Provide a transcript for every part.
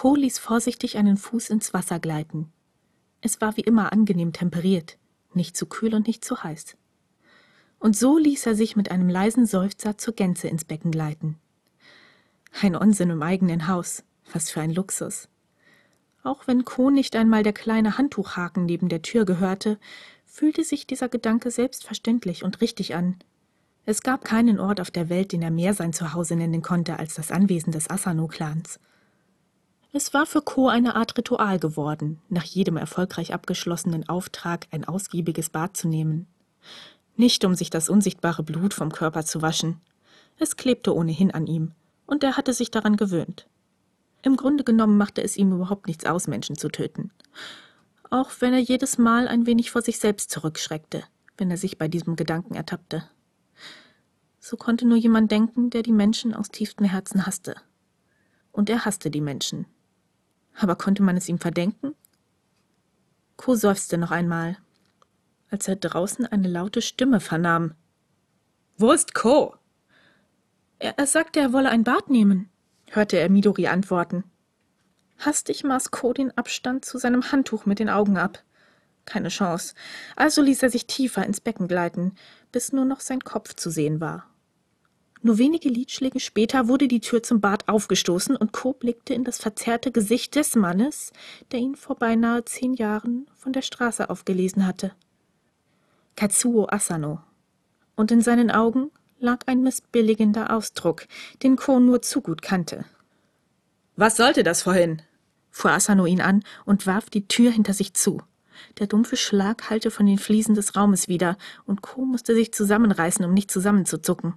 Ko ließ vorsichtig einen Fuß ins Wasser gleiten. Es war wie immer angenehm temperiert, nicht zu kühl und nicht zu heiß. Und so ließ er sich mit einem leisen Seufzer zur Gänze ins Becken gleiten. Ein Unsinn im eigenen Haus, was für ein Luxus. Auch wenn Ko nicht einmal der kleine Handtuchhaken neben der Tür gehörte, fühlte sich dieser Gedanke selbstverständlich und richtig an. Es gab keinen Ort auf der Welt, den er mehr sein Zuhause nennen konnte als das Anwesen des Asano-Clans. Es war für Ko eine Art Ritual geworden, nach jedem erfolgreich abgeschlossenen Auftrag ein ausgiebiges Bad zu nehmen. Nicht um sich das unsichtbare Blut vom Körper zu waschen. Es klebte ohnehin an ihm, und er hatte sich daran gewöhnt. Im Grunde genommen machte es ihm überhaupt nichts aus, Menschen zu töten. Auch wenn er jedes Mal ein wenig vor sich selbst zurückschreckte, wenn er sich bei diesem Gedanken ertappte. So konnte nur jemand denken, der die Menschen aus tiefstem Herzen hasste. Und er hasste die Menschen. Aber konnte man es ihm verdenken? Co seufzte noch einmal, als er draußen eine laute Stimme vernahm. Wo ist Co? Er, er sagte, er wolle ein Bad nehmen, hörte er Midori antworten. Hastig maß Co den Abstand zu seinem Handtuch mit den Augen ab. Keine Chance. Also ließ er sich tiefer ins Becken gleiten, bis nur noch sein Kopf zu sehen war. Nur wenige Liedschläge später wurde die Tür zum Bad aufgestoßen und Co. blickte in das verzerrte Gesicht des Mannes, der ihn vor beinahe zehn Jahren von der Straße aufgelesen hatte. Katsuo Asano. Und in seinen Augen lag ein missbilligender Ausdruck, den Co. nur zu gut kannte. Was sollte das vorhin? fuhr Asano ihn an und warf die Tür hinter sich zu. Der dumpfe Schlag hallte von den Fliesen des Raumes wieder, und Co. musste sich zusammenreißen, um nicht zusammenzuzucken.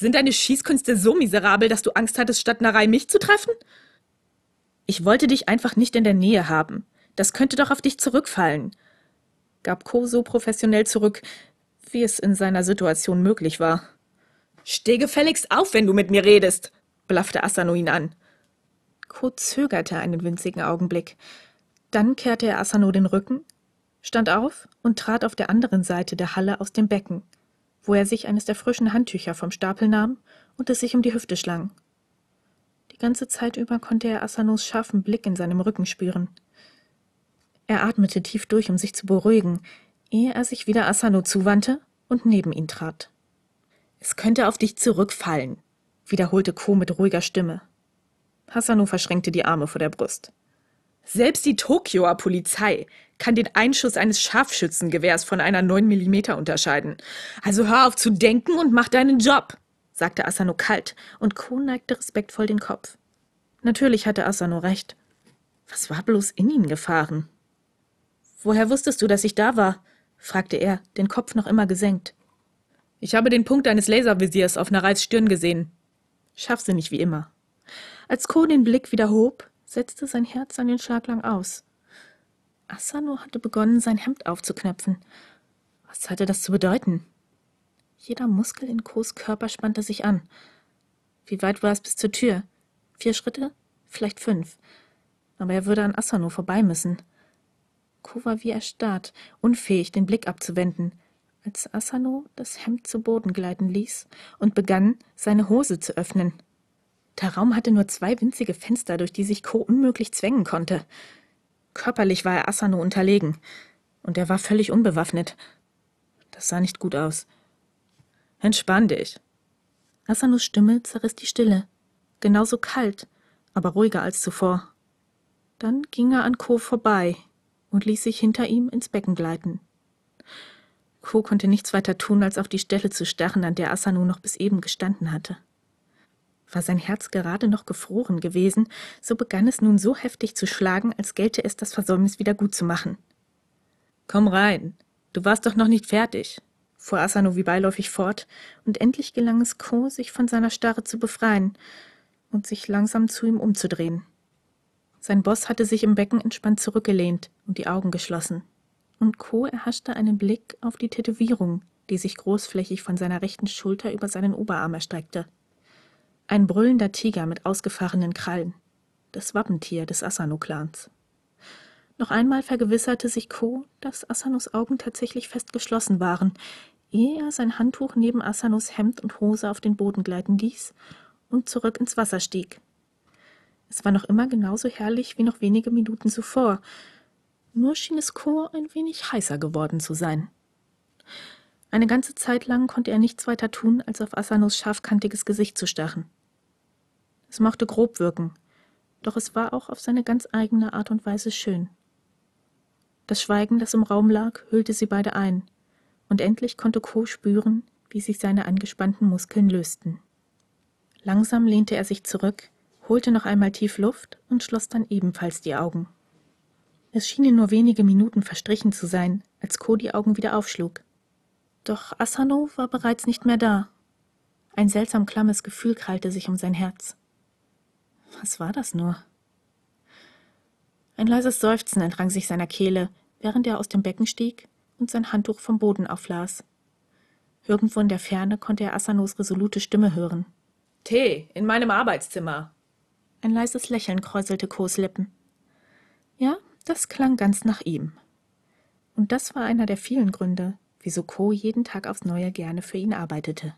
Sind deine Schießkünste so miserabel, dass du Angst hattest, statt Narei mich zu treffen? Ich wollte dich einfach nicht in der Nähe haben. Das könnte doch auf dich zurückfallen, gab Co. so professionell zurück, wie es in seiner Situation möglich war. Steh gefälligst auf, wenn du mit mir redest, blaffte Asano ihn an. Co. zögerte einen winzigen Augenblick. Dann kehrte er Asano den Rücken, stand auf und trat auf der anderen Seite der Halle aus dem Becken wo er sich eines der frischen Handtücher vom Stapel nahm und es sich um die Hüfte schlang. Die ganze Zeit über konnte er Asanos scharfen Blick in seinem Rücken spüren. Er atmete tief durch, um sich zu beruhigen, ehe er sich wieder Asano zuwandte und neben ihn trat. Es könnte auf dich zurückfallen, wiederholte Ko mit ruhiger Stimme. Hasano verschränkte die Arme vor der Brust. Selbst die Tokioer Polizei kann den Einschuss eines Scharfschützengewehrs von einer 9 mm unterscheiden. Also hör auf zu denken und mach deinen Job, sagte Asano kalt, und Ko neigte respektvoll den Kopf. Natürlich hatte Asano recht. Was war bloß in ihn gefahren? Woher wusstest du, dass ich da war? fragte er, den Kopf noch immer gesenkt. Ich habe den Punkt eines Laservisiers auf Narais Stirn gesehen. Scharfsinnig wie immer. Als Ko den Blick wieder hob, setzte sein Herz an den Schlag lang aus. Asano hatte begonnen, sein Hemd aufzuknöpfen. Was hatte das zu bedeuten? Jeder Muskel in Kos Körper spannte sich an. Wie weit war es bis zur Tür? Vier Schritte? Vielleicht fünf. Aber er würde an Asano vorbei müssen. Ko war wie erstarrt, unfähig, den Blick abzuwenden, als Asano das Hemd zu Boden gleiten ließ und begann, seine Hose zu öffnen. Der Raum hatte nur zwei winzige Fenster, durch die sich Ko unmöglich zwängen konnte. Körperlich war er Asano unterlegen, und er war völlig unbewaffnet. Das sah nicht gut aus. Entspann dich. Asanos Stimme zerriss die Stille, genauso kalt, aber ruhiger als zuvor. Dann ging er an Ko vorbei und ließ sich hinter ihm ins Becken gleiten. Ko konnte nichts weiter tun, als auf die Stelle zu starren, an der Asano noch bis eben gestanden hatte. War sein Herz gerade noch gefroren gewesen, so begann es nun so heftig zu schlagen, als gelte es das Versäumnis wieder gut zu machen. Komm rein, du warst doch noch nicht fertig, fuhr Asano wie beiläufig fort, und endlich gelang es Ko, sich von seiner Starre zu befreien und sich langsam zu ihm umzudrehen. Sein Boss hatte sich im Becken entspannt zurückgelehnt und die Augen geschlossen, und Ko erhaschte einen Blick auf die Tätowierung, die sich großflächig von seiner rechten Schulter über seinen Oberarm erstreckte. Ein brüllender Tiger mit ausgefahrenen Krallen. Das Wappentier des Asano-Clans. Noch einmal vergewisserte sich Ko, dass Asanos Augen tatsächlich fest geschlossen waren, ehe er sein Handtuch neben Asanos Hemd und Hose auf den Boden gleiten ließ und zurück ins Wasser stieg. Es war noch immer genauso herrlich wie noch wenige Minuten zuvor. Nur schien es Ko ein wenig heißer geworden zu sein. Eine ganze Zeit lang konnte er nichts weiter tun, als auf Asanos scharfkantiges Gesicht zu starren. Es mochte grob wirken, doch es war auch auf seine ganz eigene Art und Weise schön. Das Schweigen, das im Raum lag, hüllte sie beide ein, und endlich konnte Ko spüren, wie sich seine angespannten Muskeln lösten. Langsam lehnte er sich zurück, holte noch einmal tief Luft und schloss dann ebenfalls die Augen. Es schienen nur wenige Minuten verstrichen zu sein, als Ko die Augen wieder aufschlug. Doch Asano war bereits nicht mehr da. Ein seltsam klammes Gefühl krallte sich um sein Herz. Was war das nur? Ein leises Seufzen entrang sich seiner Kehle, während er aus dem Becken stieg und sein Handtuch vom Boden auflas. Irgendwo in der Ferne konnte er Asanos resolute Stimme hören. Tee, in meinem Arbeitszimmer. Ein leises Lächeln kräuselte Kos Lippen. Ja, das klang ganz nach ihm. Und das war einer der vielen Gründe, wieso Ko jeden Tag aufs Neue gerne für ihn arbeitete.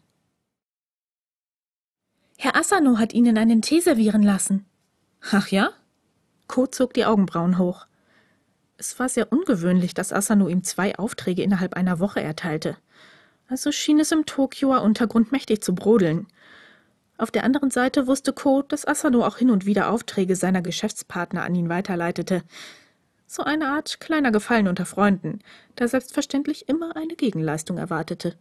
Herr Asano hat Ihnen einen Tee servieren lassen. Ach ja? Ko zog die Augenbrauen hoch. Es war sehr ungewöhnlich, dass Asano ihm zwei Aufträge innerhalb einer Woche erteilte. Also schien es im Tokioer Untergrund mächtig zu brodeln. Auf der anderen Seite wusste Ko, dass Asano auch hin und wieder Aufträge seiner Geschäftspartner an ihn weiterleitete. So eine Art kleiner Gefallen unter Freunden, der selbstverständlich immer eine Gegenleistung erwartete.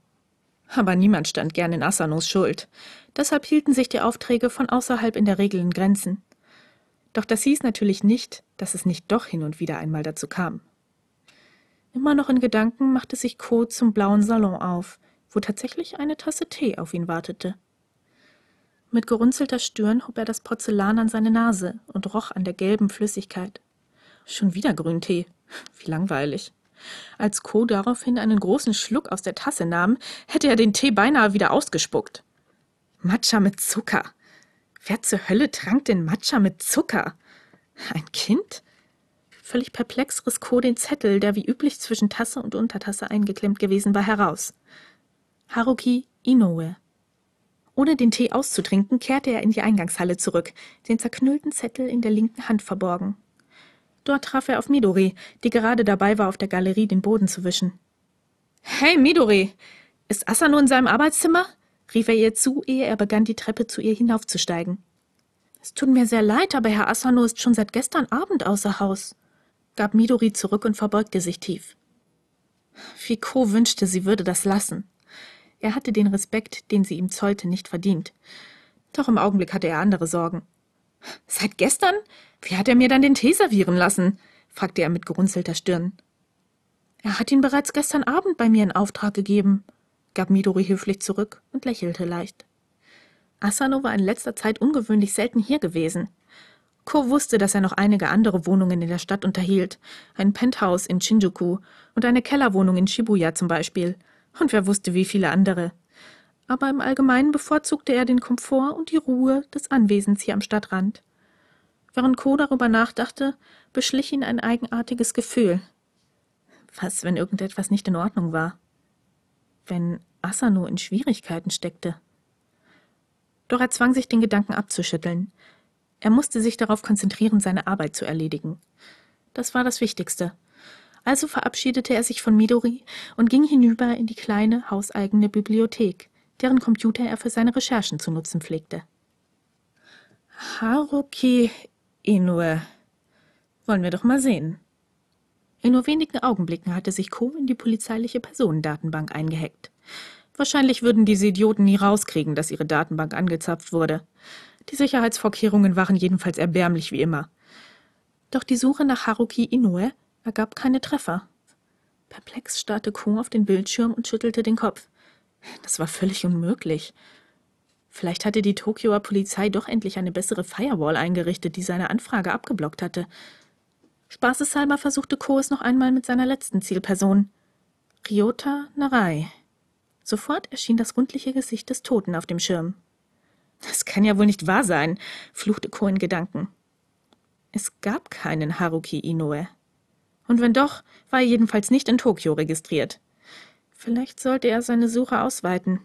Aber niemand stand gern in Asanos Schuld. Deshalb hielten sich die Aufträge von außerhalb in der Regel in Grenzen. Doch das hieß natürlich nicht, dass es nicht doch hin und wieder einmal dazu kam. Immer noch in Gedanken machte sich Ko zum blauen Salon auf, wo tatsächlich eine Tasse Tee auf ihn wartete. Mit gerunzelter Stirn hob er das Porzellan an seine Nase und roch an der gelben Flüssigkeit. Schon wieder Grüntee. Wie langweilig. Als Co. daraufhin einen großen Schluck aus der Tasse nahm, hätte er den Tee beinahe wieder ausgespuckt. Matcha mit Zucker. Wer zur Hölle trank denn Matcha mit Zucker? Ein Kind? Völlig perplex riss Co. den Zettel, der wie üblich zwischen Tasse und Untertasse eingeklemmt gewesen war, heraus. Haruki Inoue. Ohne den Tee auszutrinken, kehrte er in die Eingangshalle zurück, den zerknüllten Zettel in der linken Hand verborgen. Dort traf er auf Midori, die gerade dabei war, auf der Galerie den Boden zu wischen. Hey, Midori! Ist Asano in seinem Arbeitszimmer? rief er ihr zu, ehe er begann, die Treppe zu ihr hinaufzusteigen. Es tut mir sehr leid, aber Herr Asano ist schon seit gestern Abend außer Haus, gab Midori zurück und verbeugte sich tief. Fiko wünschte, sie würde das lassen. Er hatte den Respekt, den sie ihm zollte, nicht verdient. Doch im Augenblick hatte er andere Sorgen. Seit gestern? Wie hat er mir dann den Tee servieren lassen? fragte er mit gerunzelter Stirn. Er hat ihn bereits gestern Abend bei mir in Auftrag gegeben, gab Midori höflich zurück und lächelte leicht. Asano war in letzter Zeit ungewöhnlich selten hier gewesen. Ko wusste, dass er noch einige andere Wohnungen in der Stadt unterhielt, ein Penthouse in Shinjuku und eine Kellerwohnung in Shibuya zum Beispiel, und wer wusste, wie viele andere aber im Allgemeinen bevorzugte er den Komfort und die Ruhe des Anwesens hier am Stadtrand. Während Co darüber nachdachte, beschlich ihn ein eigenartiges Gefühl. Was, wenn irgendetwas nicht in Ordnung war? Wenn Asano in Schwierigkeiten steckte? Doch er zwang sich, den Gedanken abzuschütteln. Er musste sich darauf konzentrieren, seine Arbeit zu erledigen. Das war das Wichtigste. Also verabschiedete er sich von Midori und ging hinüber in die kleine, hauseigene Bibliothek deren Computer er für seine Recherchen zu nutzen pflegte. Haruki Inoue. Wollen wir doch mal sehen. In nur wenigen Augenblicken hatte sich Ko in die polizeiliche Personendatenbank eingehackt. Wahrscheinlich würden diese Idioten nie rauskriegen, dass ihre Datenbank angezapft wurde. Die Sicherheitsvorkehrungen waren jedenfalls erbärmlich wie immer. Doch die Suche nach Haruki Inoue ergab keine Treffer. Perplex starrte Ko auf den Bildschirm und schüttelte den Kopf. Das war völlig unmöglich. Vielleicht hatte die Tokioer Polizei doch endlich eine bessere Firewall eingerichtet, die seine Anfrage abgeblockt hatte. Spaßeshalber versuchte Ko es noch einmal mit seiner letzten Zielperson. Ryota Narai. Sofort erschien das rundliche Gesicht des Toten auf dem Schirm. Das kann ja wohl nicht wahr sein, fluchte Ko in Gedanken. Es gab keinen Haruki Inoue. Und wenn doch, war er jedenfalls nicht in Tokio registriert. Vielleicht sollte er seine Suche ausweiten.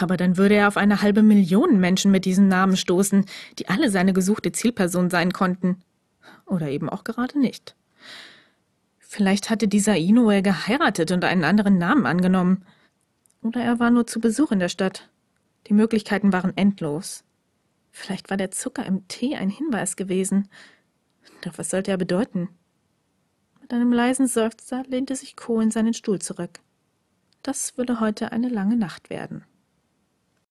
Aber dann würde er auf eine halbe Million Menschen mit diesem Namen stoßen, die alle seine gesuchte Zielperson sein konnten. Oder eben auch gerade nicht. Vielleicht hatte dieser Inoue geheiratet und einen anderen Namen angenommen. Oder er war nur zu Besuch in der Stadt. Die Möglichkeiten waren endlos. Vielleicht war der Zucker im Tee ein Hinweis gewesen. Doch was sollte er bedeuten? Mit einem leisen Seufzer lehnte sich Co. in seinen Stuhl zurück. Das würde heute eine lange Nacht werden.